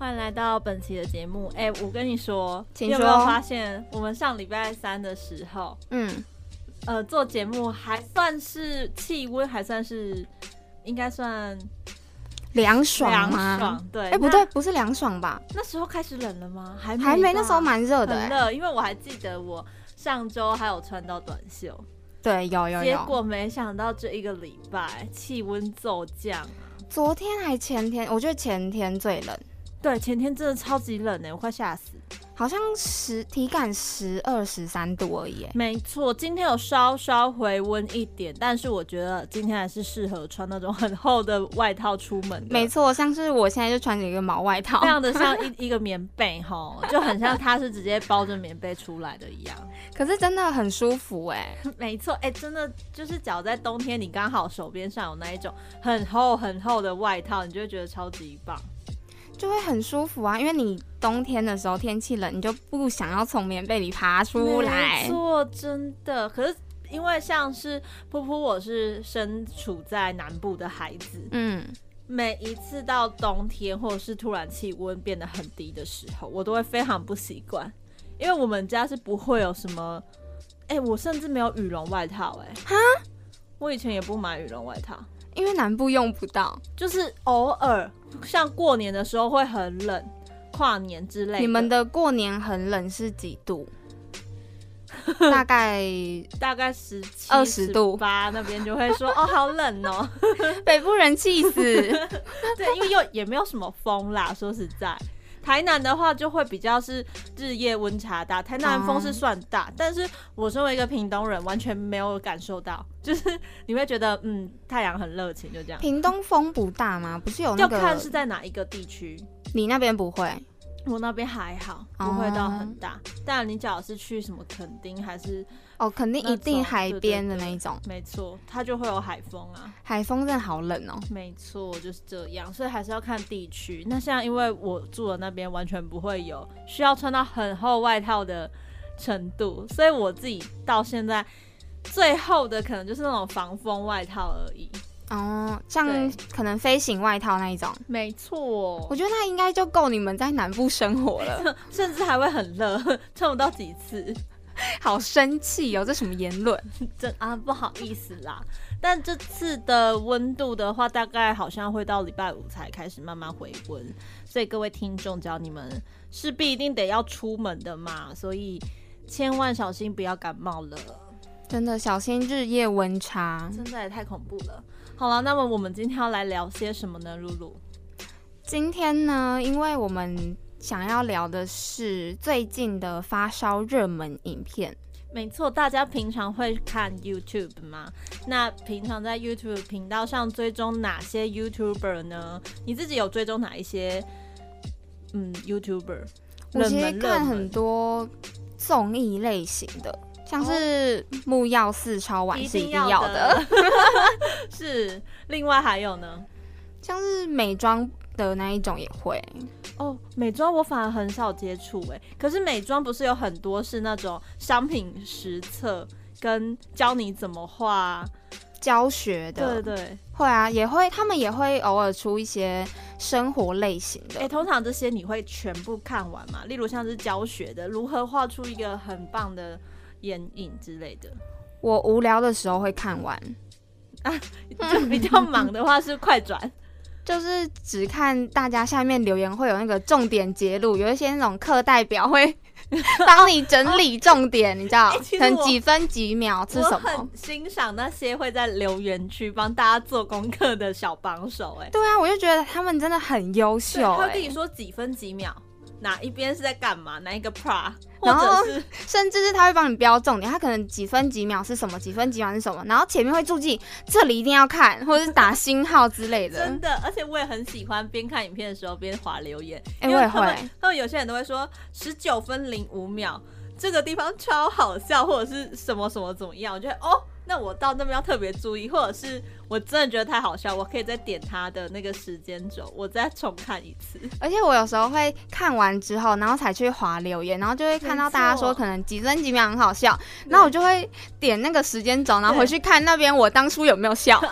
欢迎来到本期的节目。哎，我跟你说，你有没有发现我们上礼拜三的时候，嗯，呃，做节目还算是气温还算是应该算凉爽凉爽？对，哎，不对，不是凉爽吧？那时候开始冷了吗？还还没，那时候蛮热的，很热，因为我还记得我上周还有穿到短袖。对，有有有。结果没想到这一个礼拜气温骤降啊！昨天还前天，我觉得前天最冷。对，前天真的超级冷呢，我快吓死。好像十体感十二十三度而已，没错，今天有稍稍回温一点，但是我觉得今天还是适合穿那种很厚的外套出门。没错，像是我现在就穿着一个毛外套，非常的像一 一个棉被哈，就很像它是直接包着棉被出来的一样。可是真的很舒服哎，没错哎，真的就是脚在冬天，你刚好手边上有那一种很厚很厚的外套，你就会觉得超级棒。就会很舒服啊，因为你冬天的时候天气冷，你就不想要从棉被里爬出来。没错，真的。可是因为像是噗噗，我是身处在南部的孩子，嗯，每一次到冬天或者是突然气温变得很低的时候，我都会非常不习惯，因为我们家是不会有什么，哎，我甚至没有羽绒外套，哎，哈，我以前也不买羽绒外套。因为南部用不到，就是偶尔像过年的时候会很冷，跨年之类。你们的过年很冷是几度？大概大概十七、二十度八那边就会说哦，好冷哦，北部人气死。对，因为又也没有什么风啦，说实在。台南的话就会比较是日夜温差大，台南风是算大，但是我身为一个屏东人，完全没有感受到，就是你会觉得嗯太阳很热情，就这样。屏东风不大吗？不是有那个？要看是在哪一个地区。你那边不会。我那边还好，不会到很大。但你只要是去什么垦丁，还是哦，肯定一定海边的那一种。没错，它就会有海风啊。海风真的好冷哦。没错，就是这样。所以还是要看地区。那像因为我住的那边完全不会有需要穿到很厚外套的程度，所以我自己到现在最厚的可能就是那种防风外套而已。哦，像可能飞行外套那一种，没错，我觉得那应该就够你们在南部生活了，甚至还会很热，穿不到几次，好生气哦！这什么言论？真啊，不好意思啦。但这次的温度的话，大概好像会到礼拜五才开始慢慢回温，所以各位听众，只要你们势必一定得要出门的嘛，所以千万小心不要感冒了，真的小心日夜温差，真的也太恐怖了。好了，那么我们今天要来聊些什么呢？露露，今天呢，因为我们想要聊的是最近的发烧热门影片。没错，大家平常会看 YouTube 吗？那平常在 YouTube 频道上追踪哪些 YouTuber 呢？你自己有追踪哪一些？嗯，YouTuber。我其实看很多综艺类型的。像是木曜四超玩是一定要的，是。另外还有呢，像是美妆的那一种也会。哦，美妆我反而很少接触哎。可是美妆不是有很多是那种商品实测跟教你怎么画教学的？对对，会啊，也会，他们也会偶尔出一些生活类型的。哎，通常这些你会全部看完吗？例如像是教学的，如何画出一个很棒的。眼影之类的，我无聊的时候会看完啊，就比较忙的话是快转，就是只看大家下面留言会有那个重点揭露，有一些那种课代表会 帮你整理重点，你知道，能几分几秒是什么？很欣赏那些会在留言区帮大家做功课的小帮手，哎，对啊，我就觉得他们真的很优秀，他跟你说几分几秒。哪一边是在干嘛，哪一个 part，或者是甚至是他会帮你标重点，他可能几分几秒是什么，几分几秒是什么，然后前面会注记这里一定要看，或者是打星号之类的。真的，而且我也很喜欢边看影片的时候边划留言，哎，我也会。他们有些人都会说十九分零五秒这个地方超好笑，或者是什么什么怎么样，我觉得哦。那我到那边要特别注意，或者是我真的觉得太好笑，我可以再点他的那个时间轴，我再重看一次。而且我有时候会看完之后，然后才去划留言，然后就会看到大家说可能几分几秒很好笑，那我就会点那个时间轴，然后回去看那边我当初有没有笑。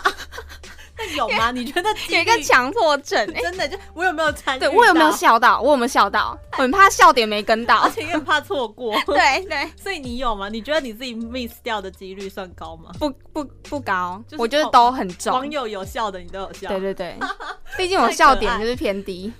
有吗？你觉得有一个强迫症？真的，就我有没有参与？对我有没有笑到？我有没有笑到？我很怕笑点没跟到，而且也怕错过。对对，所以你有吗？你觉得你自己 miss 掉的几率算高吗？不不不高，我觉得都很重。网友有笑的，你都有笑。对对对，毕竟我笑点就是偏低。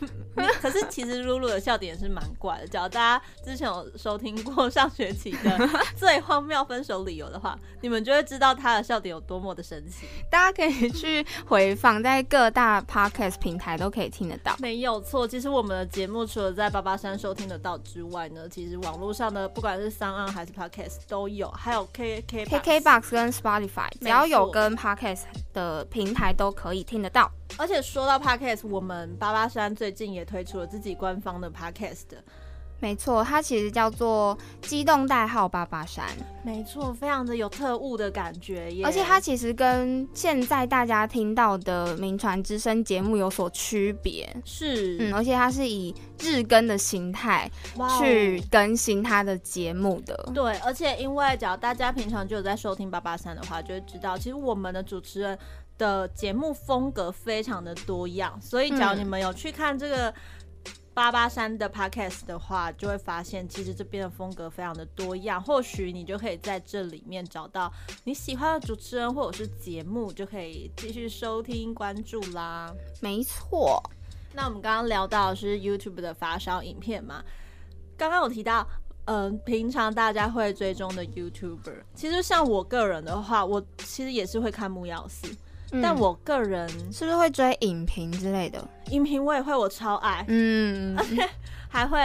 可是其实露露的笑点是蛮怪的。只要大家之前有收听过上学期的最荒谬分手理由的话，你们就会知道她的笑点有多么的神奇。大家可以去回放，在各大 podcast 平台都可以听得到。没有错，其实我们的节目除了在八八三收听得到之外呢，其实网络上的不管是三岸还是 podcast 都有，还有 K K K K Box 跟 Spotify，只要有跟 podcast 的平台都可以听得到。而且说到 podcast，我们八八三最近也推出了自己官方的 podcast。没错，它其实叫做机动代号八八三。没错，非常的有特务的感觉耶。而且它其实跟现在大家听到的名传之声节目有所区别。是，嗯，而且它是以日更的形态去更新它的节目的。对，而且因为只要大家平常就有在收听八八三的话，就会知道，其实我们的主持人。的节目风格非常的多样，所以只要你们有去看这个八八三的 podcast 的话，就会发现其实这边的风格非常的多样。或许你就可以在这里面找到你喜欢的主持人或者是节目，就可以继续收听关注啦。没错，那我们刚刚聊到是 YouTube 的发烧影片嘛？刚刚有提到，嗯，平常大家会追踪的 YouTuber，其实像我个人的话，我其实也是会看木曜四。但我个人是不是会追影评之类的？影评我也会，我超爱。嗯，而且还会，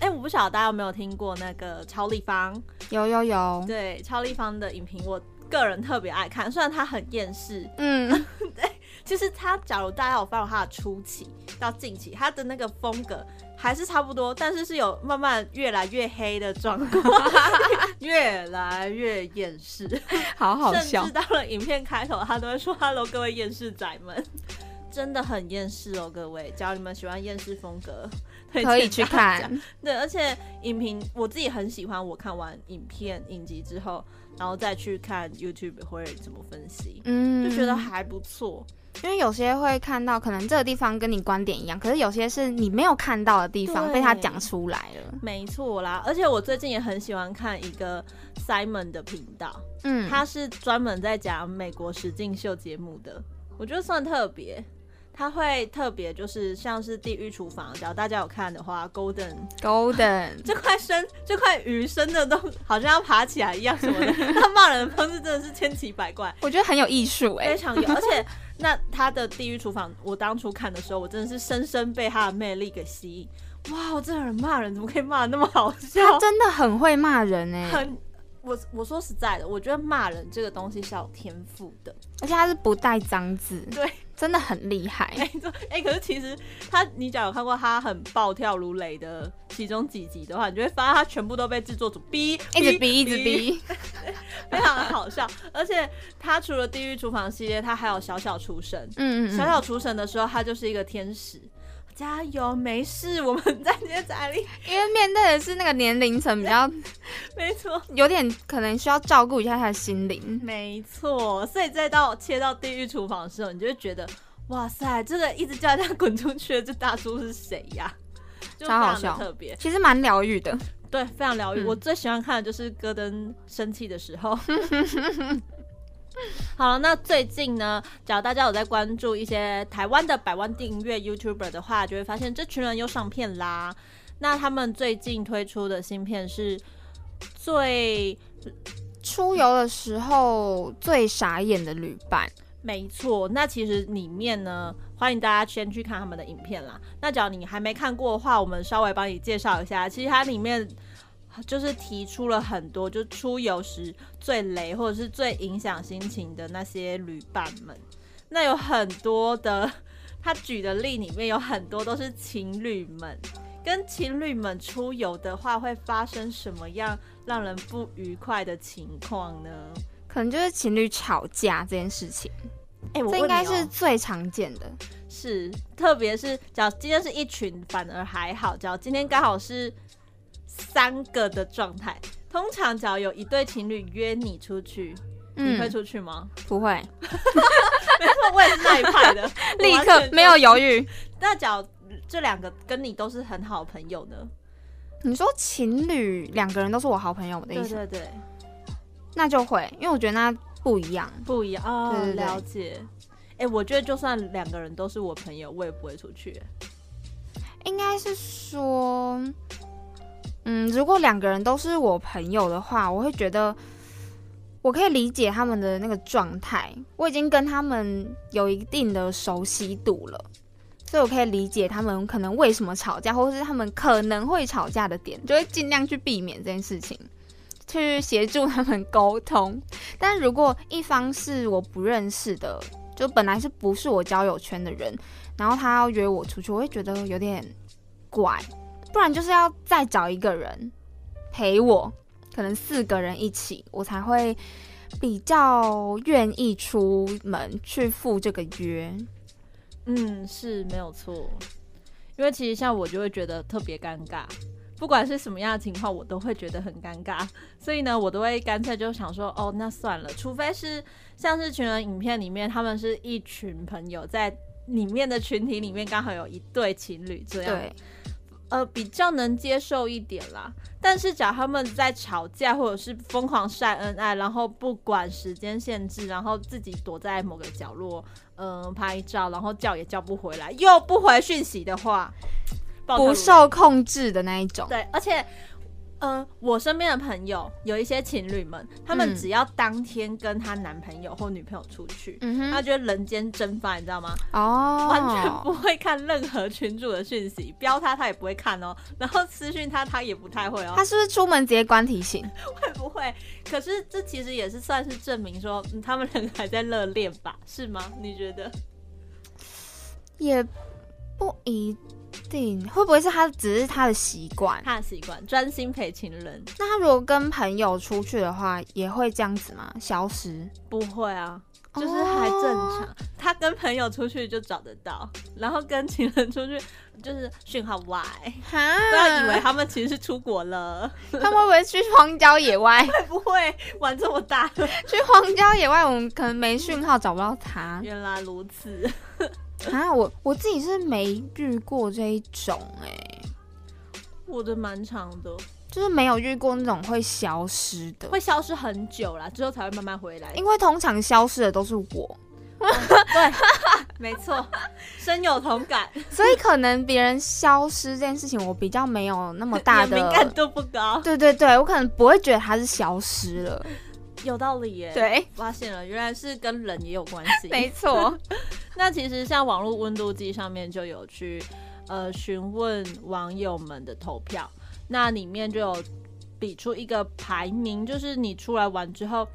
哎，我不晓得大家有没有听过那个超立方？有有有。对，超立方的影评，我个人特别爱看，虽然他很厌世。嗯，对，其实他假如大家有发 w 他的初期到近期，他的那个风格。还是差不多，但是是有慢慢越来越黑的状况，越来越厌世，好好笑。甚至到了影片开头，他都会说 “Hello，各位厌世仔们”，真的很厌世哦，各位。只要你们喜欢厌世风格，可以去看。对，而且影评我自己很喜欢，我看完影片影集之后，然后再去看 YouTube 会怎么分析，嗯，就觉得还不错。因为有些会看到，可能这个地方跟你观点一样，可是有些是你没有看到的地方被他讲出来了。没错啦，而且我最近也很喜欢看一个 Simon 的频道，嗯，他是专门在讲美国实境秀节目的，我觉得算特别。他会特别就是像是地狱厨房，只要大家有看的话，Golden Golden 这块生这块鱼生的都 好像要爬起来一样什么的，他骂人的方式真的是千奇百怪，我觉得很有艺术哎，非常有，而且那他的地狱厨房，我当初看的时候，我真的是深深被他的魅力给吸引。哇，这个人骂人怎么可以骂的那么好笑？他真的很会骂人哎，很。我我说实在的，我觉得骂人这个东西是有天赋的，而且他是不带脏字，对，真的很厉害。哎，欸，可是其实他，你只要有看过他很暴跳如雷的其中几集的话，你就会发现他全部都被制作组逼，一直逼，一直逼，非常的好笑。而且他除了地狱厨房系列，他还有小小厨神，嗯嗯，小小厨神的时候，他就是一个天使。加油，没事，我们再接再厉。因为面对的是那个年龄层比较，没错，有点可能需要照顾一下他的心灵。没错，所以再到切到地狱厨房的时候，你就会觉得，哇塞，这个一直叫人家滚出去的这大叔是谁呀？超好笑，特别，其实蛮疗愈的。对，非常疗愈。我最喜欢看的就是戈登生气的时候。好了，那最近呢，只要大家有在关注一些台湾的百万订阅 YouTuber 的话，就会发现这群人又上片啦。那他们最近推出的新片是最出游的时候最傻眼的旅伴。没错，那其实里面呢，欢迎大家先去看他们的影片啦。那只要你还没看过的话，我们稍微帮你介绍一下。其实它里面就是提出了很多，就出游时最雷或者是最影响心情的那些旅伴们。那有很多的，他举的例里面有很多都是情侣们，跟情侣们出游的话，会发生什么样让人不愉快的情况呢？可能就是情侣吵架这件事情，哎，这应该是最常见的。是，特别是只要今天是一群，反而还好；只要今天刚好是三个的状态，通常只要有一对情侣约你出去，你会出去吗？不会。没错，我也是那一派的，立刻没有犹豫。那假如这两个跟你都是很好朋友呢？你说情侣两个人都是我好朋友的意思？对对对。那就会，因为我觉得那不一样，不一样啊。了解。哎，我觉得就算两个人都是我朋友，我也不会出去。应该是说，嗯，如果两个人都是我朋友的话，我会觉得我可以理解他们的那个状态。我已经跟他们有一定的熟悉度了，所以我可以理解他们可能为什么吵架，或者是他们可能会吵架的点，就会尽量去避免这件事情。去协助他们沟通，但如果一方是我不认识的，就本来是不是我交友圈的人，然后他要约我出去，我会觉得有点怪。不然就是要再找一个人陪我，可能四个人一起，我才会比较愿意出门去赴这个约。嗯，是没有错，因为其实像我就会觉得特别尴尬。不管是什么样的情况，我都会觉得很尴尬，所以呢，我都会干脆就想说，哦，那算了，除非是像是群人影片里面，他们是一群朋友在里面的群体里面，刚好有一对情侣这样，呃，比较能接受一点啦。但是假如他们在吵架，或者是疯狂晒恩爱，然后不管时间限制，然后自己躲在某个角落，嗯，拍照，然后叫也叫不回来，又不回讯息的话。不受控制的那一种。对，而且，呃，我身边的朋友有一些情侣们，他们只要当天跟他男朋友或女朋友出去，他觉得人间蒸发，你知道吗？哦，完全不会看任何群主的讯息，标他他也不会看哦，然后私讯他他也不太会哦。他是不是出门直接关提醒？会不会？可是这其实也是算是证明说，嗯他们两个还在热恋吧？是吗？你觉得？也不一。定会不会是他只是他的习惯？他的习惯专心陪情人。那他如果跟朋友出去的话，也会这样子吗？消失？不会啊，就是还正常。他跟朋友出去就找得到，然后跟情人出去就是讯号外。哈，不要以为他们其实是出国了。他们会不会去荒郊野外？会 不会玩这么大？去荒郊野外，我们可能没讯号，找不到他。原来如此。啊，我我自己是没遇过这一种哎，我的蛮长的，就是没有遇过那种会消失的，会消失很久啦，之后才会慢慢回来。因为通常消失的都是我，对，没错，深有同感。所以可能别人消失这件事情，我比较没有那么大的敏感度不高。对对对，我可能不会觉得他是消失了。有道理耶，对，发现了，原来是跟人也有关系。没错，那其实像网络温度计上面就有去呃询问网友们的投票，那里面就有比出一个排名，就是你出来玩之后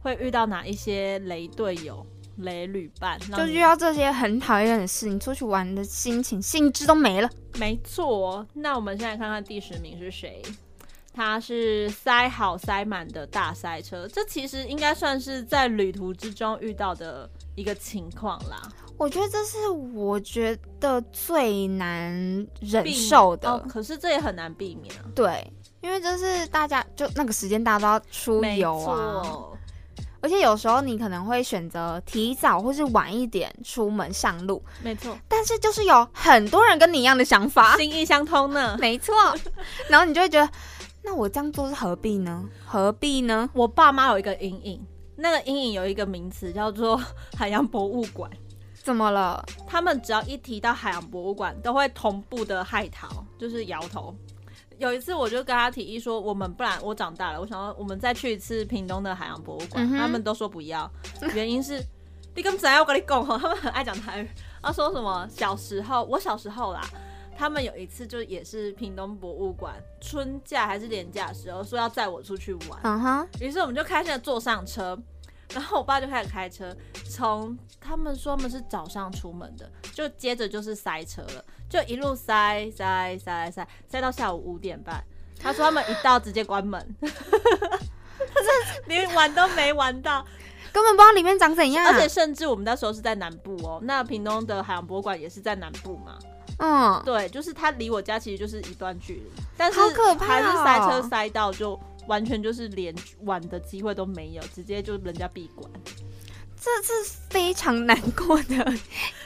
会遇到哪一些雷队友、雷旅伴，就遇到这些很讨厌的事，你出去玩的心情、兴致都没了。没错，那我们现在看看第十名是谁。他是塞好塞满的大塞车，这其实应该算是在旅途之中遇到的一个情况啦。我觉得这是我觉得最难忍受的，可是这也很难避免啊。对，因为就是大家就那个时间大家都要出游啊，而且有时候你可能会选择提早或是晚一点出门上路，没错。但是就是有很多人跟你一样的想法，心意相通呢，没错。然后你就会觉得。那我这样做是何必呢？何必呢？我爸妈有一个阴影，那个阴影有一个名词叫做 海洋博物馆。怎么了？他们只要一提到海洋博物馆，都会同步的害逃，就是摇头。有一次我就跟他提议说，我们不然我长大了，我想要我们再去一次屏东的海洋博物馆，他们都说不要，原因是。你跟怎样？我跟你讲哦，他们很爱讲台语。他说什么？小时候，我小时候啦，他们有一次就也是屏东博物馆春假还是年假的时候，说要载我出去玩。嗯哼。于是我们就开心的坐上车，然后我爸就开始开车，从他们说他们是早上出门的，就接着就是塞车了，就一路塞塞塞塞塞到下午五点半。他说他们一到直接关门，他 是连玩都没玩到。根本不知道里面长怎样，而且甚至我们那时候是在南部哦，那屏东的海洋博物馆也是在南部嘛。嗯，对，就是它离我家其实就是一段距离，但是还是塞车塞到就完全就是连玩的机会都没有，直接就人家闭馆。这是非常难过的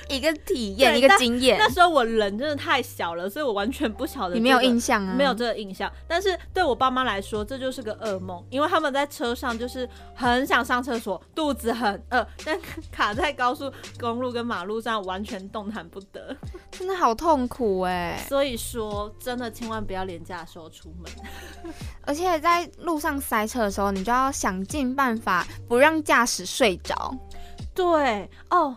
一个体验，一个经验。那时候我人真的太小了，所以我完全不晓得。你没有印象啊？没有这个印象。但是对我爸妈来说，这就是个噩梦，因为他们在车上就是很想上厕所，肚子很饿，但卡在高速公路跟马路上，完全动弹不得，真的好痛苦哎。所以说，真的千万不要廉价的时候出门，而且在路上塞车的时候，你就要想尽办法不让驾驶睡着。对哦，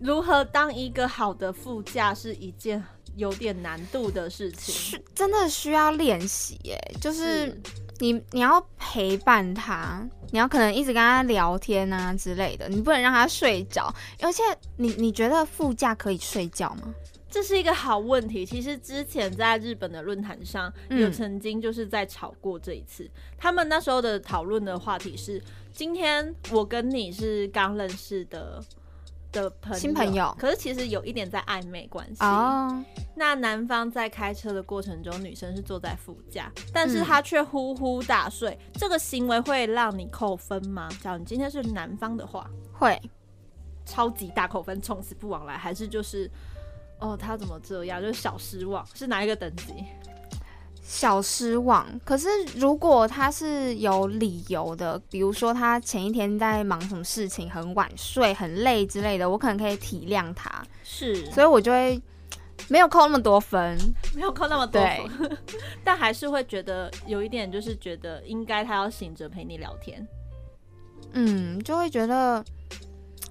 如何当一个好的副驾是一件有点难度的事情，是真的需要练习耶。就是你你要陪伴他，你要可能一直跟他聊天啊之类的，你不能让他睡着。而且你你觉得副驾可以睡觉吗？这是一个好问题。其实之前在日本的论坛上有曾经就是在吵过这一次，他们那时候的讨论的话题是。今天我跟你是刚认识的的朋友，新朋友，可是其实有一点在暧昧关系。哦，那男方在开车的过程中，女生是坐在副驾，但是他却呼呼大睡，这个行为会让你扣分吗？假如你今天是男方的话，会。超级大扣分，从此不往来，还是就是哦，他怎么这样，就是小失望，是哪一个等级？小失望，可是如果他是有理由的，比如说他前一天在忙什么事情，很晚睡、很累之类的，我可能可以体谅他，是，所以我就会没有扣那么多分，没有扣那么多分，但还是会觉得有一点，就是觉得应该他要醒着陪你聊天，嗯，就会觉得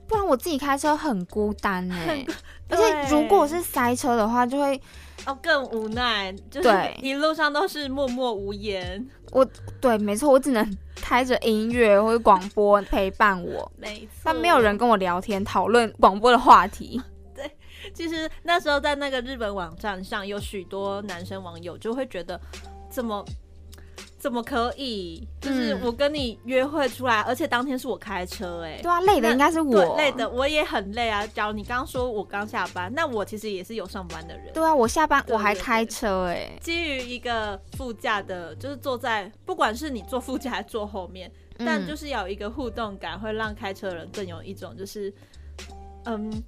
不然我自己开车很孤单哎，而且如果是塞车的话，就会。哦，更无奈，就是一路上都是默默无言。我对，没错，我只能开着音乐或者广播陪伴我，没错，但没有人跟我聊天讨论广播的话题。对，其实那时候在那个日本网站上，有许多男生网友就会觉得，怎么？怎么可以？就是我跟你约会出来，而且当天是我开车，哎，对啊，累的应该是我，累的我也很累啊。假如你刚刚说我刚下班，那我其实也是有上班的人。对啊，我下班我还开车，哎。基于一个副驾的，就是坐在，不管是你坐副驾还是坐后面，但就是有一个互动感，会让开车人更有一种就是，嗯。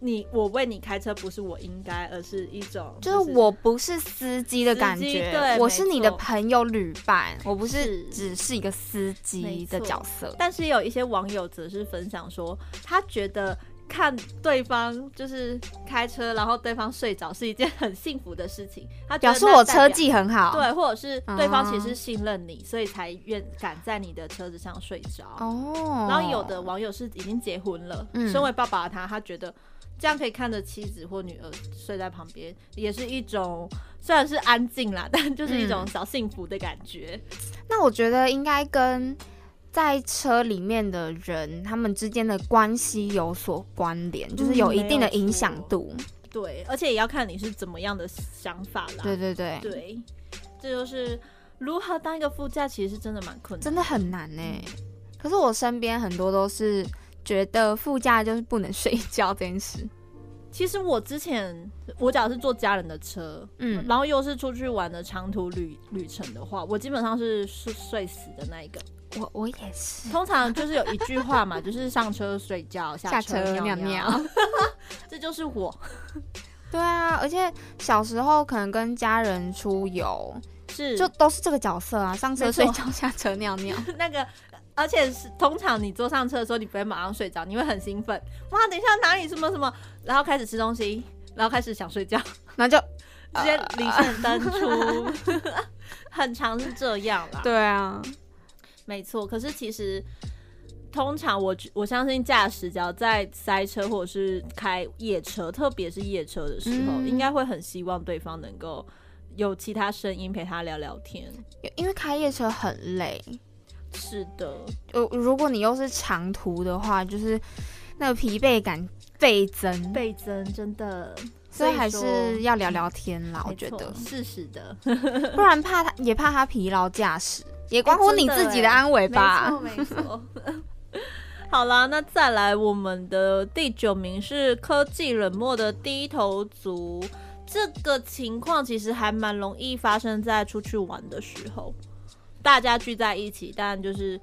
你我为你开车不是我应该，而是一种就是我不是司机的感觉，对，我是你的朋友旅伴，我不是只是一个司机的角色。但是有一些网友则是分享说，他觉得看对方就是开车，然后对方睡着是一件很幸福的事情。他表示我车技很好，对，或者是对方其实信任你，所以才愿敢在你的车子上睡着。哦，然后有的网友是已经结婚了，身为爸爸的他，他觉得。这样可以看着妻子或女儿睡在旁边，也是一种虽然是安静啦，但就是一种小幸福的感觉。那我觉得应该跟在车里面的人他们之间的关系有所关联，就是有一定的影响度。对，而且也要看你是怎么样的想法啦。对对对对，这就是如何当一个副驾，其实是真的蛮困难，真的很难呢。可是我身边很多都是。觉得副驾就是不能睡觉这件事。其实我之前我假如是坐家人的车，嗯，然后又是出去玩的长途旅旅程的话，我基本上是睡睡死的那一个。我我也是。通常就是有一句话嘛，就是上车睡觉，下车尿尿。这就是我。对啊，而且小时候可能跟家人出游，是就都是这个角色啊，上车睡觉，下车尿尿。那个。而且是通常你坐上车的时候，你不会马上睡着，你会很兴奋。哇，等一下哪里什么什么，然后开始吃东西，然后开始想睡觉，那就直接离线登 出，很长是这样啦。对啊，没错。可是其实。通常我我相信驾驶只要在塞车或者是开夜车，特别是夜车的时候，应该会很希望对方能够有其他声音陪他聊聊天，因为开夜车很累。是的，呃，如果你又是长途的话，就是那个疲惫感倍增，倍增，真的。所以还是要聊聊天啦，我觉得。是是的，不然怕他也怕他疲劳驾驶，也关乎你自己的安危吧。没错没错。好啦，那再来我们的第九名是科技冷漠的低头族。这个情况其实还蛮容易发生在出去玩的时候。大家聚在一起，当然就是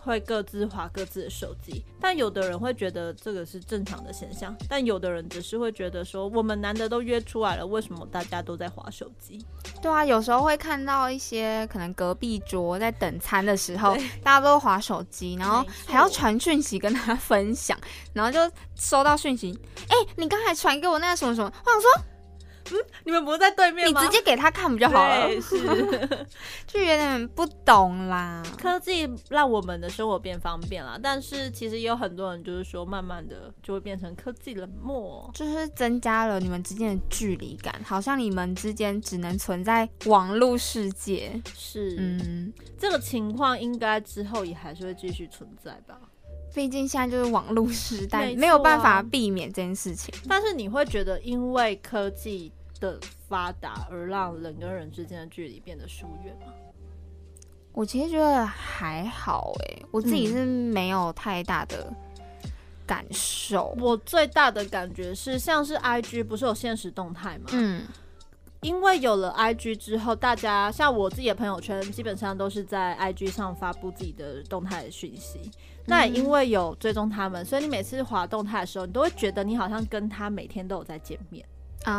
会各自划各自的手机。但有的人会觉得这个是正常的现象，但有的人只是会觉得说，我们难得都约出来了，为什么大家都在划手机？对啊，有时候会看到一些可能隔壁桌在等餐的时候，大家都划手机，然后还要传讯息跟他分享，然后就收到讯息，哎，你刚才传给我那个什么什么，我想说。嗯，你们不是在对面吗？你直接给他看不就好了？是，就有点不懂啦。科技让我们的生活变方便了，但是其实也有很多人就是说，慢慢的就会变成科技冷漠，就是增加了你们之间的距离感，好像你们之间只能存在网络世界。是，嗯，这个情况应该之后也还是会继续存在吧？毕竟现在就是网络时代，没有办法避免这件事情。但是你会觉得，因为科技。的发达而让人跟人之间的距离变得疏远吗？我其实觉得还好哎，我自己是没有太大的感受。我最大的感觉是，像是 I G 不是有现实动态吗？嗯，因为有了 I G 之后，大家像我自己的朋友圈，基本上都是在 I G 上发布自己的动态的讯息。那也因为有追踪他们，所以你每次滑动态的时候，你都会觉得你好像跟他每天都有在见面。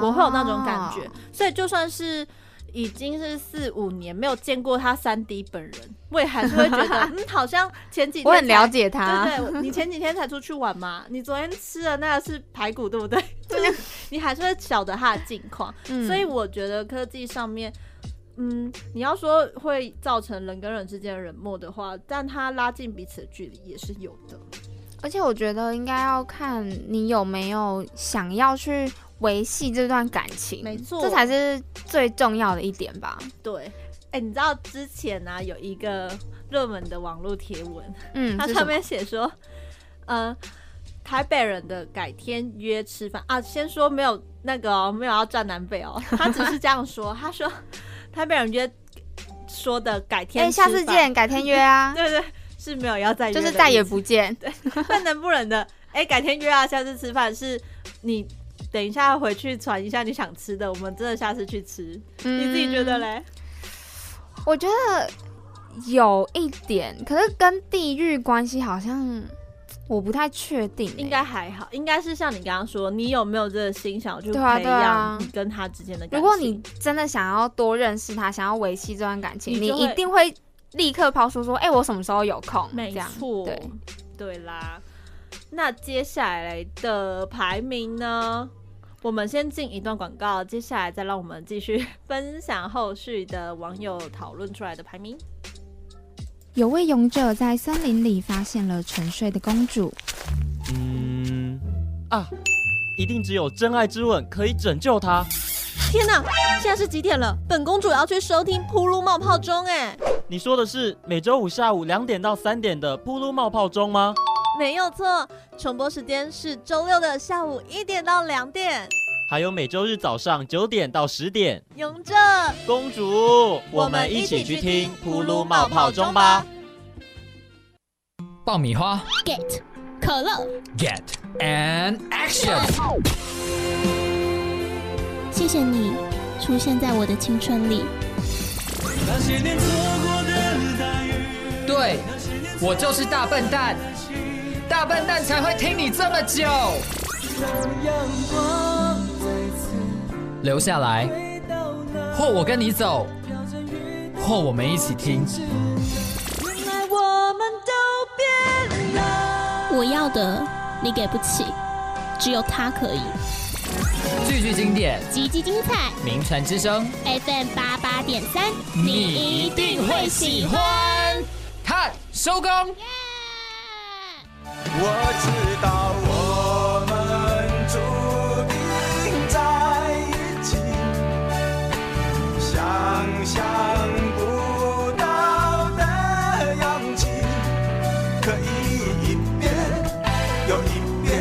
我会有那种感觉，所以就算是已经是四五年没有见过他三 D 本人，我也还是会觉得，嗯，好像前几天我很了解他，对对，你前几天才出去玩嘛，你昨天吃的那个是排骨，对不对？就是你还是会晓得他的近况，所以我觉得科技上面，嗯，你要说会造成人跟人之间的冷漠的话，但它拉近彼此的距离也是有的，而且我觉得应该要看你有没有想要去。维系这段感情，没错，这才是最重要的一点吧。对，哎，你知道之前呢有一个热门的网络贴文，嗯，它上面写说，呃，台北人的改天约吃饭。啊，先说没有那个哦，没有要站南北哦，他只是这样说，他说台北人约说的改天，哎，下次见，改天约啊，对对，是没有要再约，就是再也不见。对，那能不能的，哎，改天约啊，下次吃饭是你。等一下回去传一下你想吃的，我们真的下次去吃。你自己觉得嘞？我觉得有一点，可是跟地域关系好像我不太确定。应该还好，应该是像你刚刚说，你有没有这个心想去培养你跟他之间的感情？如果你真的想要多认识他，想要维系这段感情，你一定会立刻抛出说：“哎，我什么时候有空？”没错，对对啦。那接下来的排名呢？我们先进一段广告，接下来再让我们继续分享后续的网友讨论出来的排名。有位勇者在森林里发现了沉睡的公主。嗯啊，一定只有真爱之吻可以拯救她。天哪，现在是几点了？本公主要去收听《噗噜冒泡钟》哎。你说的是每周五下午两点到三点的《噗噜冒泡钟》吗？没有错，重播时间是周六的下午一点到两点，还有每周日早上九点到十点。勇者公主，我们一起去听《噗噜冒泡中》吧。爆米花，get 可乐，get and action。谢谢你出现在我的青春里。对，我就是大笨蛋。大笨蛋才会听你这么久。留下来，或我跟你走，或我们一起听。我要的你给不起，只有他可以。句句经典，集集精彩，名传之声 FM 八八点三，你一定会喜欢。看，收工。我知道想不到的勇气，可以一遍又一遍，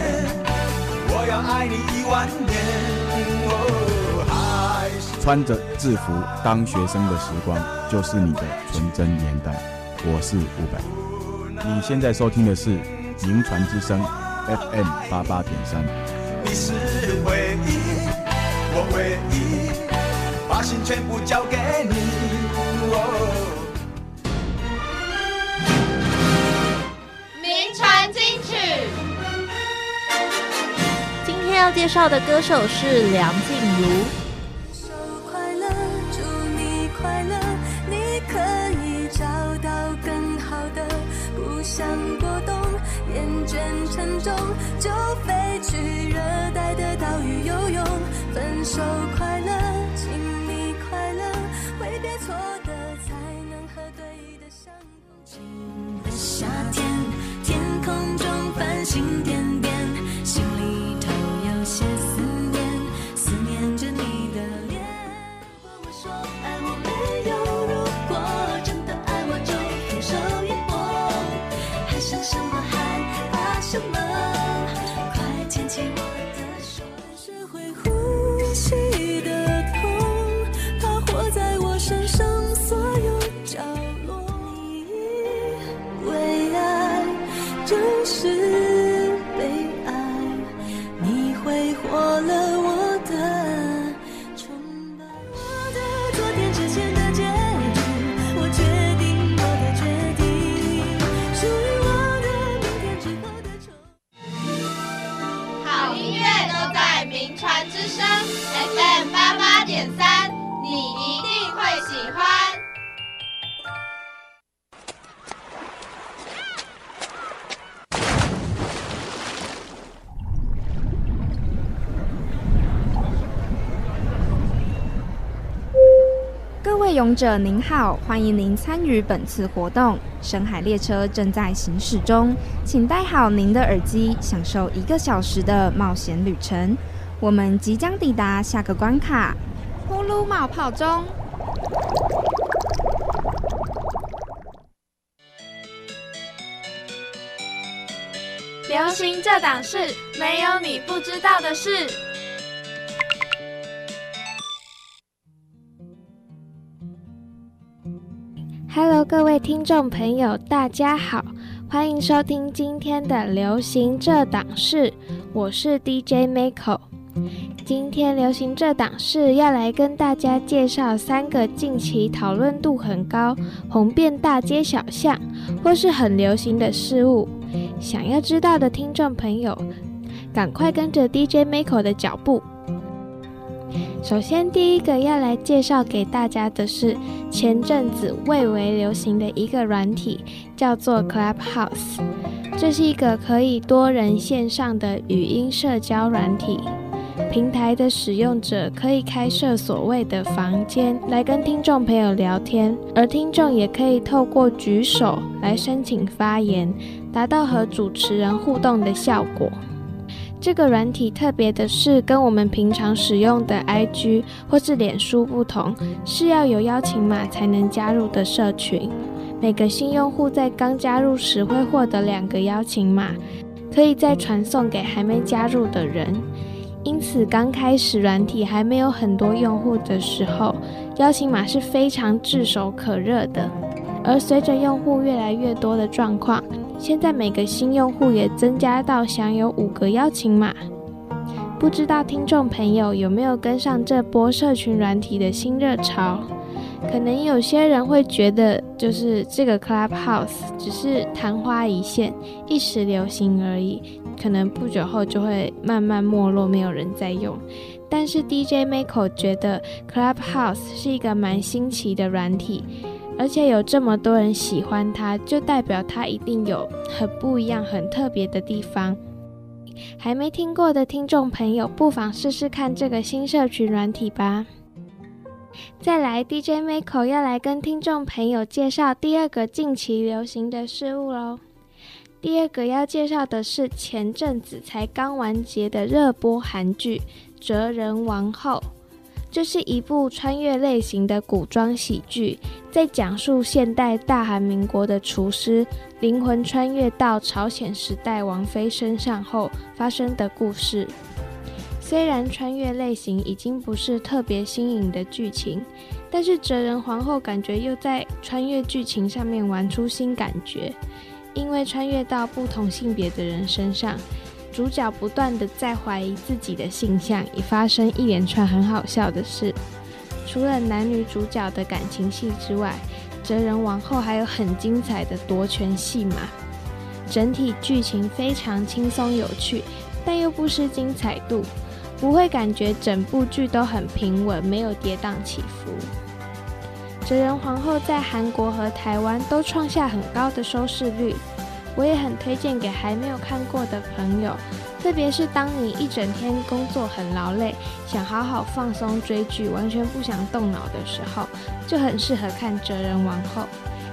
我要爱你一万年。穿着制服当学生的时光，就是你的纯真年代。我是伍佰，你现在收听的是名传之声 FM 八八点三。你是唯一，我唯一，把心全部交给要介绍的歌手是梁静茹。想过冬，厌倦沉重，就飞去热带的岛屿游泳。分手快乐，请你快乐，挥别错的，才能和对的相逢。的夏天，天空中繁星点点，些思念，思念着你的脸。如果我说爱我没有，如果真的爱我就放手也。想什么害怕什么？快牵起我的手。学会呼吸的痛，它活在我身上所有角落。你以为爱就是各位勇者您好，欢迎您参与本次活动。深海列车正在行驶中，请戴好您的耳机，享受一个小时的冒险旅程。我们即将抵达下个关卡，呼噜冒泡中。流行这档事，没有你不知道的事。Hello，各位听众朋友，大家好，欢迎收听今天的流行这档事，我是 DJ Miko。今天流行这档事要来跟大家介绍三个近期讨论度很高、红遍大街小巷或是很流行的事物。想要知道的听众朋友，赶快跟着 DJ Miko 的脚步。首先，第一个要来介绍给大家的是前阵子蔚为流行的一个软体，叫做 Clubhouse。这是一个可以多人线上的语音社交软体。平台的使用者可以开设所谓的房间来跟听众朋友聊天，而听众也可以透过举手来申请发言，达到和主持人互动的效果。这个软体特别的是，跟我们平常使用的 IG 或是脸书不同，是要有邀请码才能加入的社群。每个新用户在刚加入时会获得两个邀请码，可以再传送给还没加入的人。因此，刚开始软体还没有很多用户的时候，邀请码是非常炙手可热的。而随着用户越来越多的状况，现在每个新用户也增加到享有五个邀请码。不知道听众朋友有没有跟上这波社群软体的新热潮？可能有些人会觉得，就是这个 Clubhouse 只是昙花一现，一时流行而已。可能不久后就会慢慢没落，没有人在用。但是 DJ Miko 觉得 Clubhouse 是一个蛮新奇的软体，而且有这么多人喜欢它，就代表它一定有很不一样、很特别的地方。还没听过的听众朋友，不妨试试看这个新社群软体吧。再来，DJ Miko 要来跟听众朋友介绍第二个近期流行的事物喽。第二个要介绍的是前阵子才刚完结的热播韩剧《哲人王后》。这是一部穿越类型的古装喜剧，在讲述现代大韩民国的厨师灵魂穿越到朝鲜时代王妃身上后发生的故事。虽然穿越类型已经不是特别新颖的剧情，但是哲人皇后感觉又在穿越剧情上面玩出新感觉，因为穿越到不同性别的人身上。主角不断的在怀疑自己的性向，已发生一连串很好笑的事。除了男女主角的感情戏之外，哲人王后还有很精彩的夺权戏码。整体剧情非常轻松有趣，但又不失精彩度，不会感觉整部剧都很平稳，没有跌宕起伏。哲人皇后在韩国和台湾都创下很高的收视率。我也很推荐给还没有看过的朋友，特别是当你一整天工作很劳累，想好好放松追剧，完全不想动脑的时候，就很适合看《哲人王后》。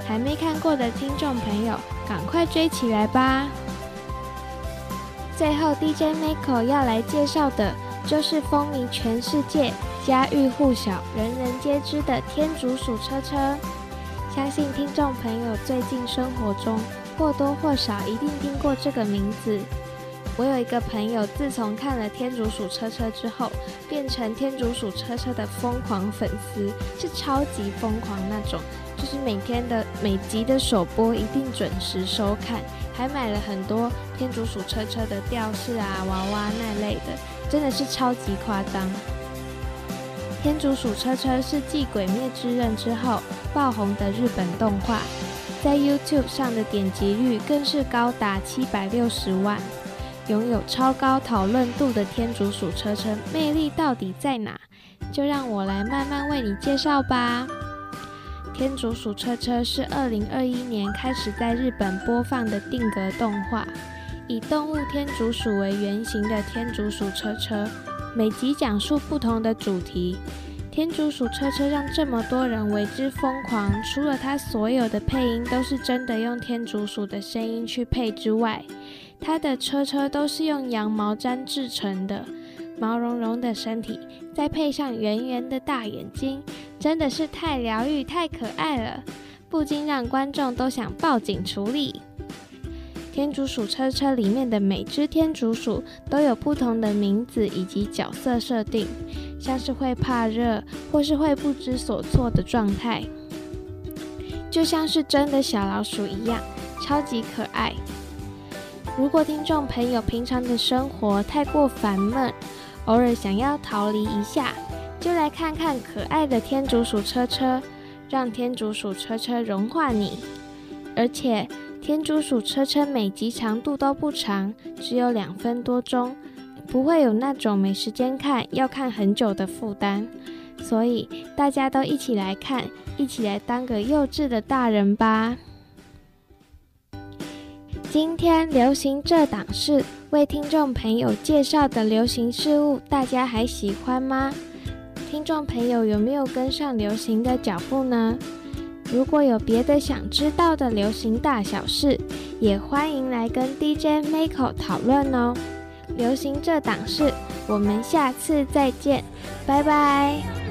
还没看过的听众朋友，赶快追起来吧！最后，DJ Miko 要来介绍的就是风靡全世界、家喻户晓、人人皆知的天竺鼠车车。相信听众朋友最近生活中，或多或少一定听过这个名字。我有一个朋友，自从看了《天竺鼠车车》之后，变成《天竺鼠车车》的疯狂粉丝，是超级疯狂那种，就是每天的每集的首播一定准时收看，还买了很多《天竺鼠车车》的吊饰啊、娃娃那类的，真的是超级夸张。《天竺鼠车车》是继《鬼灭之刃》之后爆红的日本动画。在 YouTube 上的点击率更是高达七百六十万，拥有超高讨论度的天竺鼠车车魅力到底在哪？就让我来慢慢为你介绍吧。天竺鼠车车是二零二一年开始在日本播放的定格动画，以动物天竺鼠为原型的天竺鼠车车，每集讲述不同的主题。天竺鼠车车让这么多人为之疯狂，除了它所有的配音都是真的用天竺鼠的声音去配之外，它的车车都是用羊毛毡制成的，毛茸茸的身体，再配上圆圆的大眼睛，真的是太疗愈、太可爱了，不禁让观众都想报警处理。天竺鼠车车里面的每只天竺鼠都有不同的名字以及角色设定，像是会怕热或是会不知所措的状态，就像是真的小老鼠一样，超级可爱。如果听众朋友平常的生活太过烦闷，偶尔想要逃离一下，就来看看可爱的天竺鼠车车，让天竺鼠车车融化你，而且。天竺鼠车车每集长度都不长，只有两分多钟，不会有那种没时间看要看很久的负担，所以大家都一起来看，一起来当个幼稚的大人吧。今天流行这档事为听众朋友介绍的流行事物，大家还喜欢吗？听众朋友有没有跟上流行的脚步呢？如果有别的想知道的流行大小事，也欢迎来跟 DJ Michael 讨论哦。流行这档事，我们下次再见，拜拜。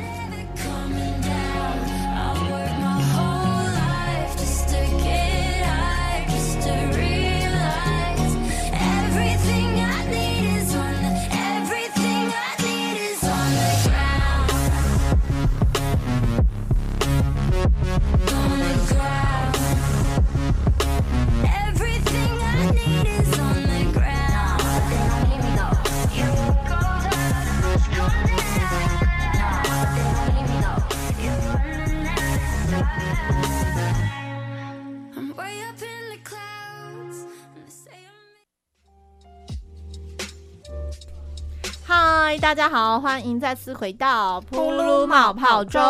大家好，欢迎再次回到噗噜冒泡中，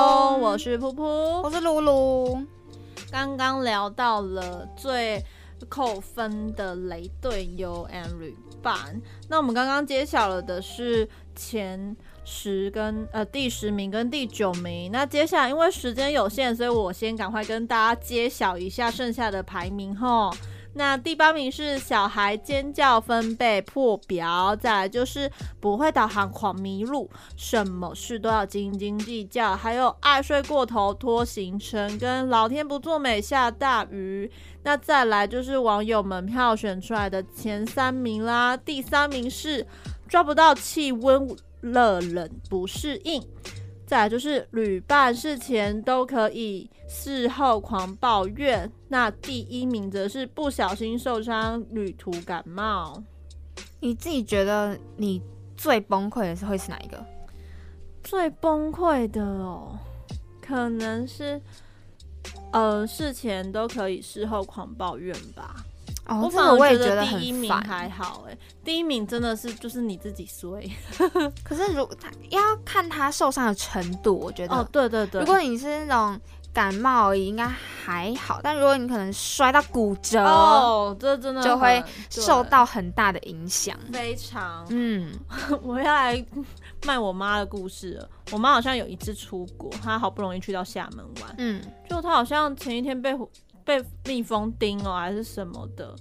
我是噗噗，我是露露。刚刚聊到了最扣分的雷队友 Andrew 版，那我们刚刚揭晓了的是前十跟呃第十名跟第九名，那接下来因为时间有限，所以我先赶快跟大家揭晓一下剩下的排名哈。那第八名是小孩尖叫分贝破表，再来就是不会导航狂迷路，什么事都要斤斤计较，还有爱睡过头拖行程，跟老天不作美下大雨。那再来就是网友们票选出来的前三名啦，第三名是抓不到气温，热冷不适应。再来就是旅伴事前都可以，事后狂抱怨。那第一名则是不小心受伤，旅途感冒。你自己觉得你最崩溃的是会是哪一个？最崩溃的哦，可能是呃事前都可以，事后狂抱怨吧。我反而觉得第一名还好哎，第一名真的是就是你自己衰。可是如他要看他受伤的程度，我觉得哦，对对对，如果你是那种感冒而已，应该还好。但如果你可能摔到骨折，哦，这真的就会受到很大的影响。非常，嗯，我要来卖我妈的故事了。我妈好像有一次出国，她好不容易去到厦门玩，嗯，就她好像前一天被。被蜜蜂叮哦，还是什么的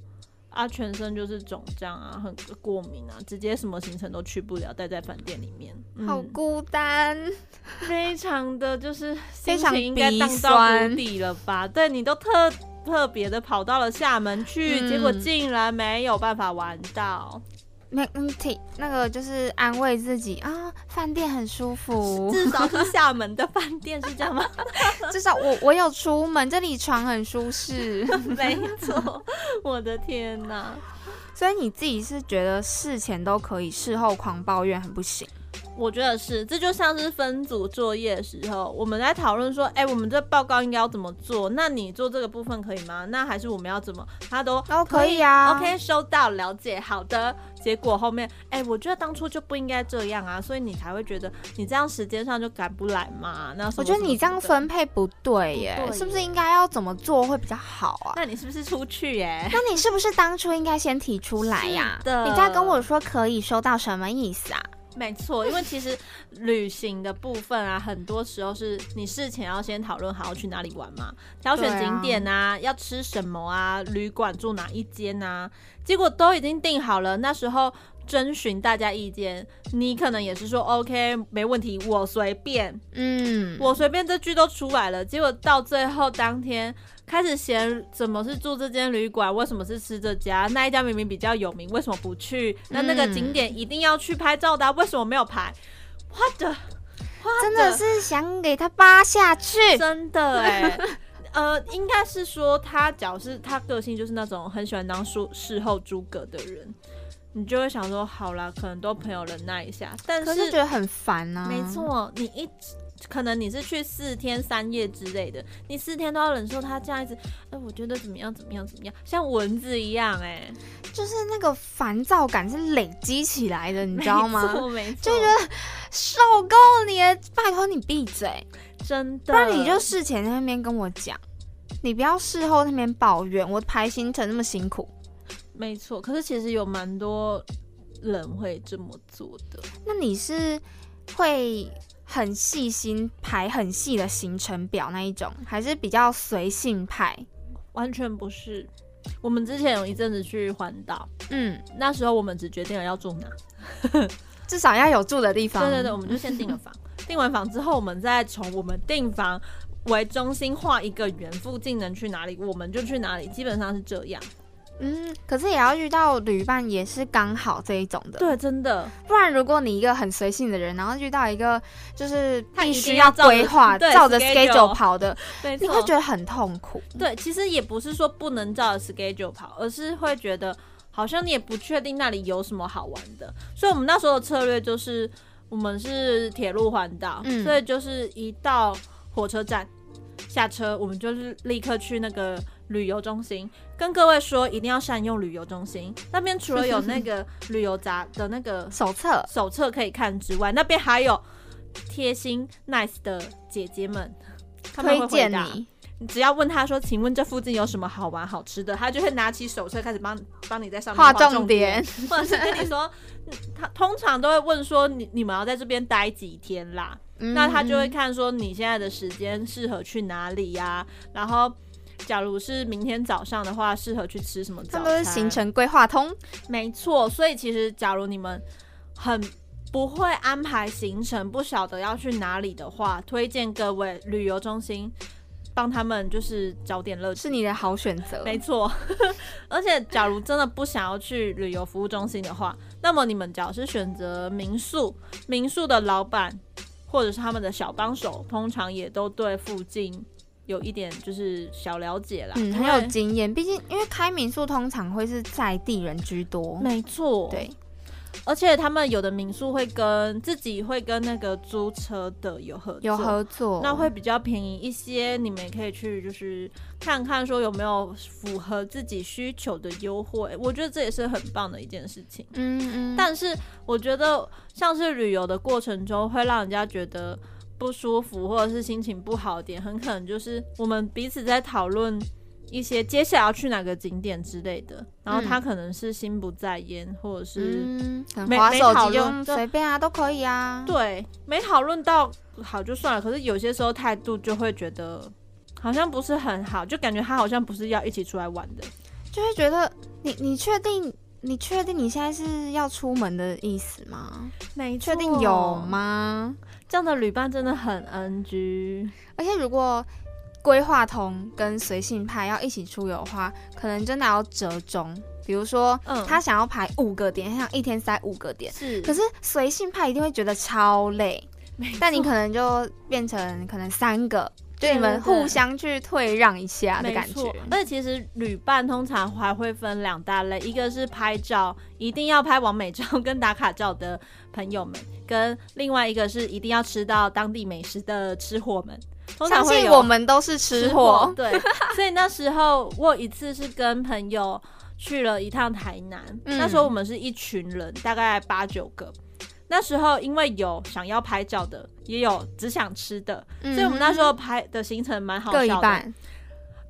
啊？全身就是肿胀啊，很过敏啊，直接什么行程都去不了，待在饭店里面，好孤单，非常的就是心情应该荡到谷底了吧？对你都特特别的跑到了厦门去，结果竟然没有办法玩到。没嗯，体那个就是安慰自己啊，饭店很舒服，至少是 厦门的饭店是这样吗？至少我我有出门，这里床很舒适，没错，我的天哪！所以你自己是觉得事前都可以，事后狂抱怨很不行。我觉得是，这就像是分组作业的时候，我们在讨论说，哎，我们这报告应该要怎么做？那你做这个部分可以吗？那还是我们要怎么？他都哦可以啊。OK，收到，了解，好的。结果后面，哎，我觉得当初就不应该这样啊，所以你才会觉得你这样时间上就赶不来嘛。那我觉得你这样分配不对耶，是不是应该要怎么做会比较好啊？那你是不是出去耶？那你是不是当初应该先提出来呀？你在跟我说可以收到什么意思啊？没错，因为其实旅行的部分啊，很多时候是你事前要先讨论好要去哪里玩嘛，挑选景点啊，要吃什么啊，旅馆住哪一间啊，结果都已经定好了。那时候征询大家意见，你可能也是说 OK 没问题，我随便，嗯，我随便这句都出来了。结果到最后当天。开始嫌怎么是住这间旅馆，为什么是吃这家？那一家明明比较有名，为什么不去？那那个景点一定要去拍照的，为什么没有拍？我的，真的是想给他扒下去，真的哎，呃，应该是说他，只要是他个性就是那种很喜欢当事事后诸葛的人，你就会想说，好啦，可能都朋友忍耐一下，但是觉得很烦啊。没错，你一。可能你是去四天三夜之类的，你四天都要忍受他这样子，哎，我觉得怎么样怎么样怎么样，像蚊子一样，哎，就是那个烦躁感是累积起来的，你知道吗？就觉得受够你，拜托你闭嘴，真的，不然你就事前在那边跟我讲，你不要事后那边抱怨，我排行程那么辛苦。没错，可是其实有蛮多人会这么做的。那你是会？很细心排很细的行程表那一种，还是比较随性派？完全不是。我们之前有一阵子去环岛，嗯，那时候我们只决定了要住哪，至少要有住的地方。对对对，我们就先订了房，订完房之后，我们再从我们订房为中心画一个圆，附近能去哪里我们就去哪里，基本上是这样。嗯，可是也要遇到旅伴，也是刚好这一种的。对，真的。不然，如果你一个很随性的人，然后遇到一个就是必须要规划、照着 schedule 跑的，你会觉得很痛苦。对，其实也不是说不能照着 schedule 跑，而是会觉得好像你也不确定那里有什么好玩的。所以我们那时候的策略就是，我们是铁路环岛，所以就是一到火车站下车，我们就是立刻去那个。旅游中心。跟各位说，一定要善用旅游中心。那边，除了有那个 旅游杂的那个手册。手册可以看之外，那边还有贴心 nice 的姐姐们，推荐你。你。只要问他说，请问这附近有什么好玩好吃的，他就会拿起手册开始帮帮你在上面画重点，或者是跟你说，他通常都会问说，你你们要在这边待几天啦？那他就会看说你现在的时间适合去哪里呀，然后。假如是明天早上的话，适合去吃什么早餐？都是行程规划通，没错。所以其实，假如你们很不会安排行程，不晓得要去哪里的话，推荐各位旅游中心帮他们就是找点乐趣，是你的好选择。没错。而且，假如真的不想要去旅游服务中心的话，那么你们只要是选择民宿，民宿的老板或者是他们的小帮手，通常也都对附近。有一点就是小了解啦，嗯，很有经验。毕竟因为开民宿通常会是在地人居多，没错，对。而且他们有的民宿会跟自己会跟那个租车的有合有合作，那会比较便宜一些。你们也可以去就是看看说有没有符合自己需求的优惠，我觉得这也是很棒的一件事情。嗯嗯。但是我觉得像是旅游的过程中会让人家觉得。不舒服或者是心情不好点，很可能就是我们彼此在讨论一些接下来要去哪个景点之类的，然后他可能是心不在焉，或者是没没讨论随便啊都可以啊，对，没讨论到好就算了。可是有些时候态度就会觉得好像不是很好，就感觉他好像不是要一起出来玩的，就会觉得你你确定你确定你现在是要出门的意思吗？没确定有吗？这样的旅伴真的很 NG，而且如果规划通跟随性派要一起出游的话，可能真的要折中。比如说，嗯，他想要排五个点，他想一天塞五个点，是。可是随性派一定会觉得超累，但你可能就变成可能三个。就你们互相去退让一下的感觉。而且其实旅伴通常还会分两大类，一个是拍照一定要拍完美照跟打卡照的朋友们，跟另外一个是一定要吃到当地美食的吃货们。相信我们都是吃货。对，所以那时候我有一次是跟朋友去了一趟台南，那时候我们是一群人，大概八九个。那时候因为有想要拍照的，也有只想吃的，所以我们那时候拍的行程蛮好笑的，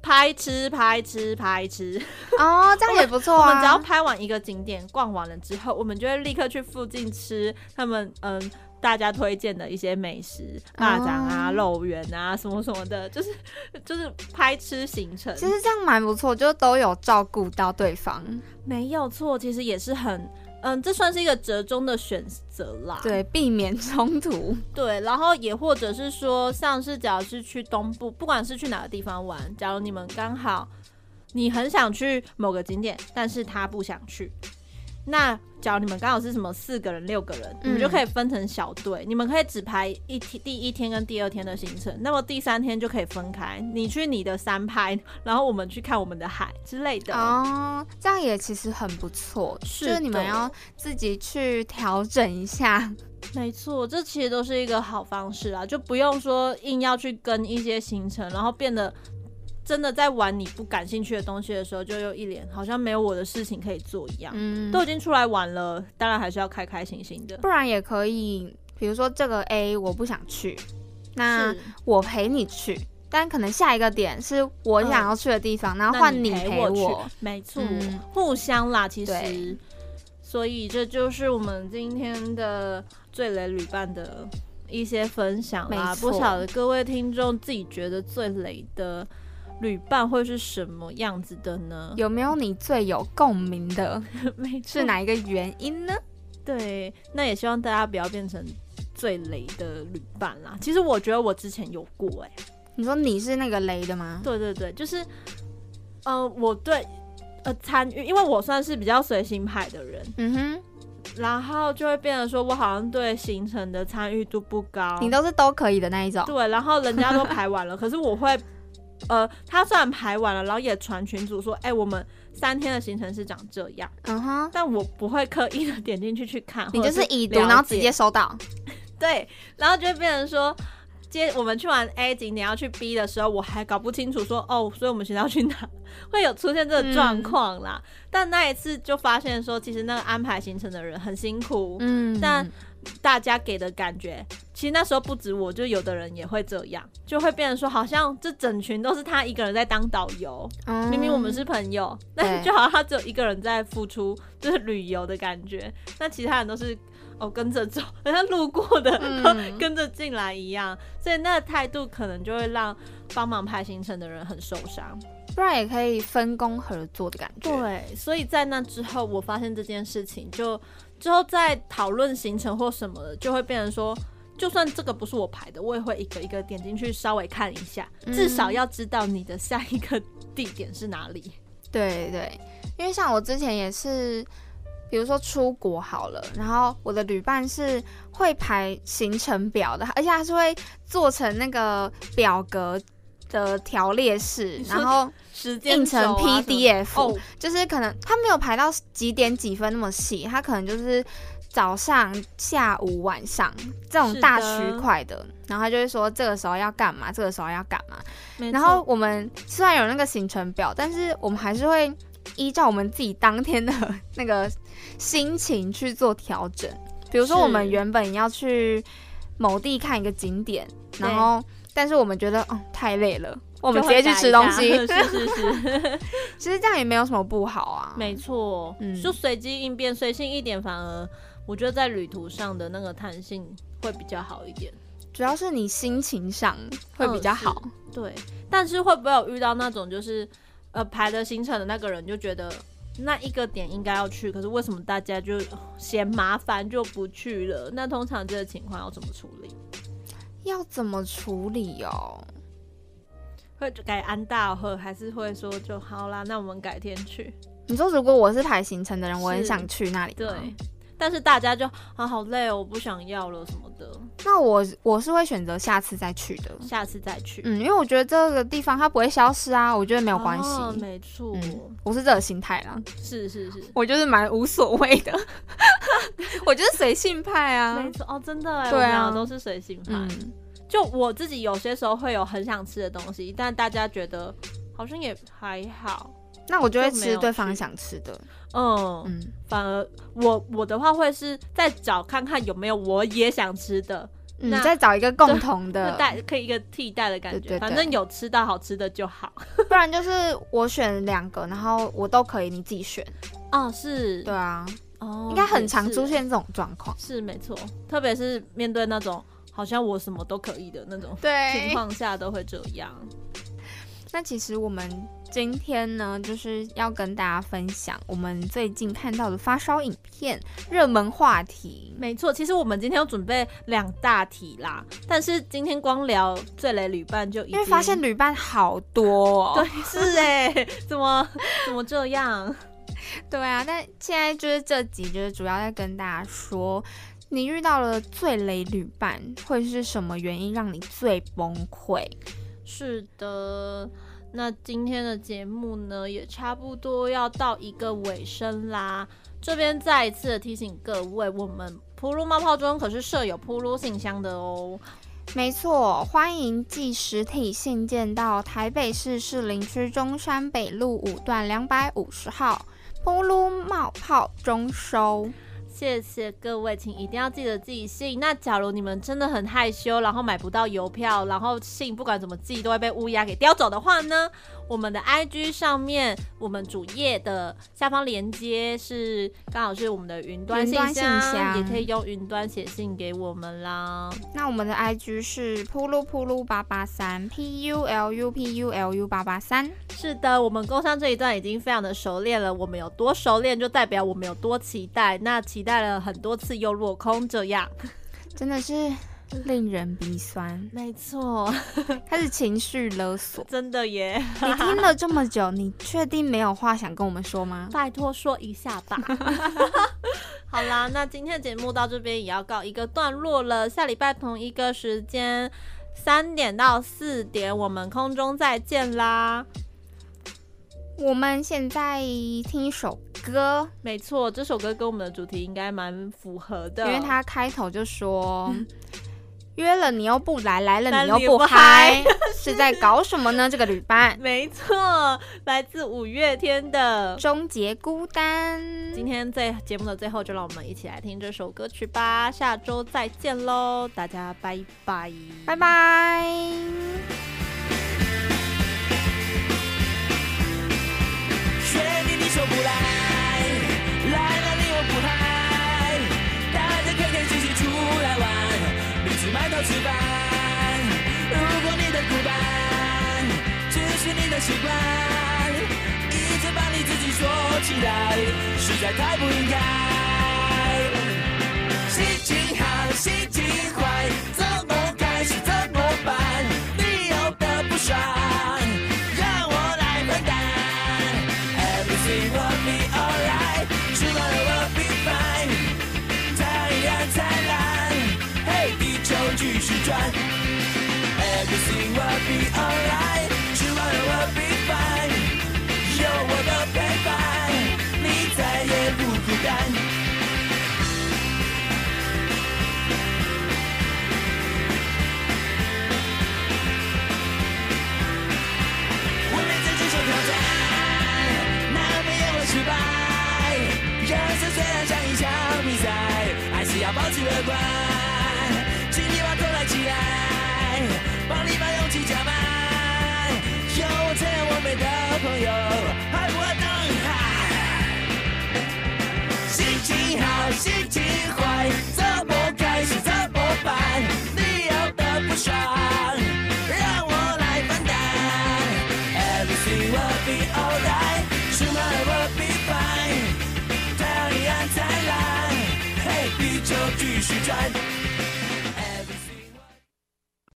拍吃拍吃拍吃哦，这样也不错啊。我们只要拍完一个景点，逛完了之后，我们就会立刻去附近吃他们嗯大家推荐的一些美食，蚂蚱啊、肉圆啊什么什么的，就是 就是拍吃行程。其实这样蛮不错，就都有照顾到对方，没有错。其实也是很。嗯，这算是一个折中的选择啦。对，避免冲突。对，然后也或者是说，像是假如是去东部，不管是去哪个地方玩，假如你们刚好你很想去某个景点，但是他不想去。那假如你们刚好是什么四个人、六个人，你们就可以分成小队，你们可以只排一天，第一天跟第二天的行程，那么第三天就可以分开，你去你的山拍，然后我们去看我们的海之类的。哦，这样也其实很不错，就是你们要自己去调整一下。没错，这其实都是一个好方式啊，就不用说硬要去跟一些行程，然后变得。真的在玩你不感兴趣的东西的时候，就又一脸好像没有我的事情可以做一样。嗯，都已经出来玩了，当然还是要开开心心的。不然也可以，比如说这个 A 我不想去，那我陪你去。但可能下一个点是我想要去的地方，然后换你陪我去。没错，互相啦，其实。所以这就是我们今天的最雷旅伴的一些分享啦。不晓得各位听众自己觉得最雷的。旅伴会是什么样子的呢？有没有你最有共鸣的？是哪一个原因呢？对，那也希望大家不要变成最雷的旅伴啦。其实我觉得我之前有过，哎，你说你是那个雷的吗？对对对，就是，呃，我对呃参与，因为我算是比较随心派的人，嗯哼，然后就会变得说我好像对行程的参与度不高。你都是都可以的那一种，对，然后人家都排完了，可是我会。呃，他虽然排完了，然后也传群主说，哎，我们三天的行程是长这样，嗯哼，但我不会刻意的点进去去看，你就是已读，然后直接收到，对，然后就会变成说，接我们去完 A 景点要去 B 的时候，我还搞不清楚说，哦，所以我们现在要去哪，会有出现这个状况啦。但那一次就发现说，其实那个安排行程的人很辛苦，嗯，但。大家给的感觉，其实那时候不止我，就有的人也会这样，就会变成说，好像这整群都是他一个人在当导游，明明我们是朋友，但就好像他只有一个人在付出，就是旅游的感觉，那其他人都是哦跟着走，好 像路过的跟着进来一样，所以那个态度可能就会让帮忙排行程的人很受伤。不然也可以分工合作的感觉。对，所以在那之后，我发现这件事情，就之后在讨论行程或什么的，就会变成说，就算这个不是我排的，我也会一个一个点进去稍微看一下，至少要知道你的下一个地点是哪里。对对，因为像我之前也是，比如说出国好了，然后我的旅伴是会排行程表的，而且他是会做成那个表格。的条列式，然后印成 PDF，就是可能他没有排到几点几分那么细，他可能就是早上、下午、晚上这种大区块的，然后他就会说这个时候要干嘛，这个时候要干嘛。然后我们虽然有那个行程表，但是我们还是会依照我们自己当天的那个心情去做调整。比如说我们原本要去某地看一个景点，然后。但是我们觉得，哦，太累了，我们直接去吃东西。是是是，其实这样也没有什么不好啊。没错，嗯就随机应变，随性一点，反而我觉得在旅途上的那个弹性会比较好一点。主要是你心情上会比较好。对，但是会不会有遇到那种就是呃排的行程的那个人就觉得那一个点应该要去，可是为什么大家就嫌麻烦就不去了？那通常这个情况要怎么处理？要怎么处理哦？会改安大和还是会说就好啦？那我们改天去。你说如果我是排行程的人，我很想去那里。对，但是大家就啊好累哦，我不想要了什么的。那我我是会选择下次再去的。下次再去，嗯，因为我觉得这个地方它不会消失啊，我觉得没有关系。没错，我是这个心态啦。是是是，我就是蛮无所谓的。我就是随性派啊。没错哦，真的哎，对啊，都是随性派。就我自己有些时候会有很想吃的东西，但大家觉得好像也还好，那我就会吃对方想吃的。嗯嗯，反而我我的话会是再找看看有没有我也想吃的，你再找一个共同的代，可以一个替代的感觉。反正有吃到好吃的就好，不然就是我选两个，然后我都可以，你自己选。哦，是，对啊，哦，应该很常出现这种状况。是没错，特别是面对那种。好像我什么都可以的那种情况下都会这样。那其实我们今天呢，就是要跟大家分享我们最近看到的发烧影片热门话题。没错，其实我们今天要准备两大题啦，但是今天光聊最雷旅伴就因为发现旅伴好多，哦对，是哎，怎么 怎么这样？对啊，但现在就是这集就是主要在跟大家说。你遇到了最雷旅伴，会是什么原因让你最崩溃？是的，那今天的节目呢，也差不多要到一个尾声啦。这边再一次的提醒各位，我们铺路冒泡中可是设有铺路信箱的哦。没错，欢迎寄实体信件到台北市士林区中山北路五段两百五十号铺路冒泡中收。谢谢各位，请一定要记得寄信。那假如你们真的很害羞，然后买不到邮票，然后信不管怎么寄都会被乌鸦给叼走的话呢？我们的 IG 上面，我们主页的下方连接是刚好是我们的云端信箱，也可以用云端写信给我们啦。那我们的 IG 是扑噜扑噜八八三 P U L U P U L U 八八三。是的，我们工商这一段已经非常的熟练了。我们有多熟练，就代表我们有多期待。那期待了很多次又落空，这样真的是。令人鼻酸，没错，开始情绪勒索，真的耶！你听了这么久，你确定没有话想跟我们说吗？拜托说一下吧。好啦，那今天的节目到这边也要告一个段落了。下礼拜同一个时间，三点到四点，我们空中再见啦。我们现在听一首歌，没错，这首歌跟我们的主题应该蛮符合的，因为它开头就说。约了你又不来，来了你又不嗨，是在搞什么呢？这个旅伴，没错，来自五月天的《终结孤单》。今天在节目的最后，就让我们一起来听这首歌曲吧。下周再见喽，大家拜拜，拜拜。埋头吃饭。如果你的孤单只是你的习惯，一直把你自己锁起来，实在太不应该。心情好，心情坏，怎么开始怎么办？你有的不爽，球继续转。Everything will be alright, tomorrow will be fine。有我的陪伴，你再也不孤单。为了自己先挑战，难免也会失败。人生虽然像一场比赛，还是要保持乐观。请你把头抬起来，帮你把勇气加满。有我这样完美的朋友，还不会等心情好，心情坏，怎么开心怎么办？你有的不爽，让我来分担。Everything will be alright, tomorrow will be fine。太阳依然灿烂，嘿，地球继续转。